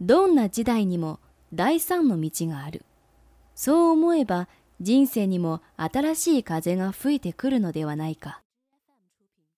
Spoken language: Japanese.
どんな時代にも第三の道がある。そう思えば人生にも新しい風が吹いてくるのではないか。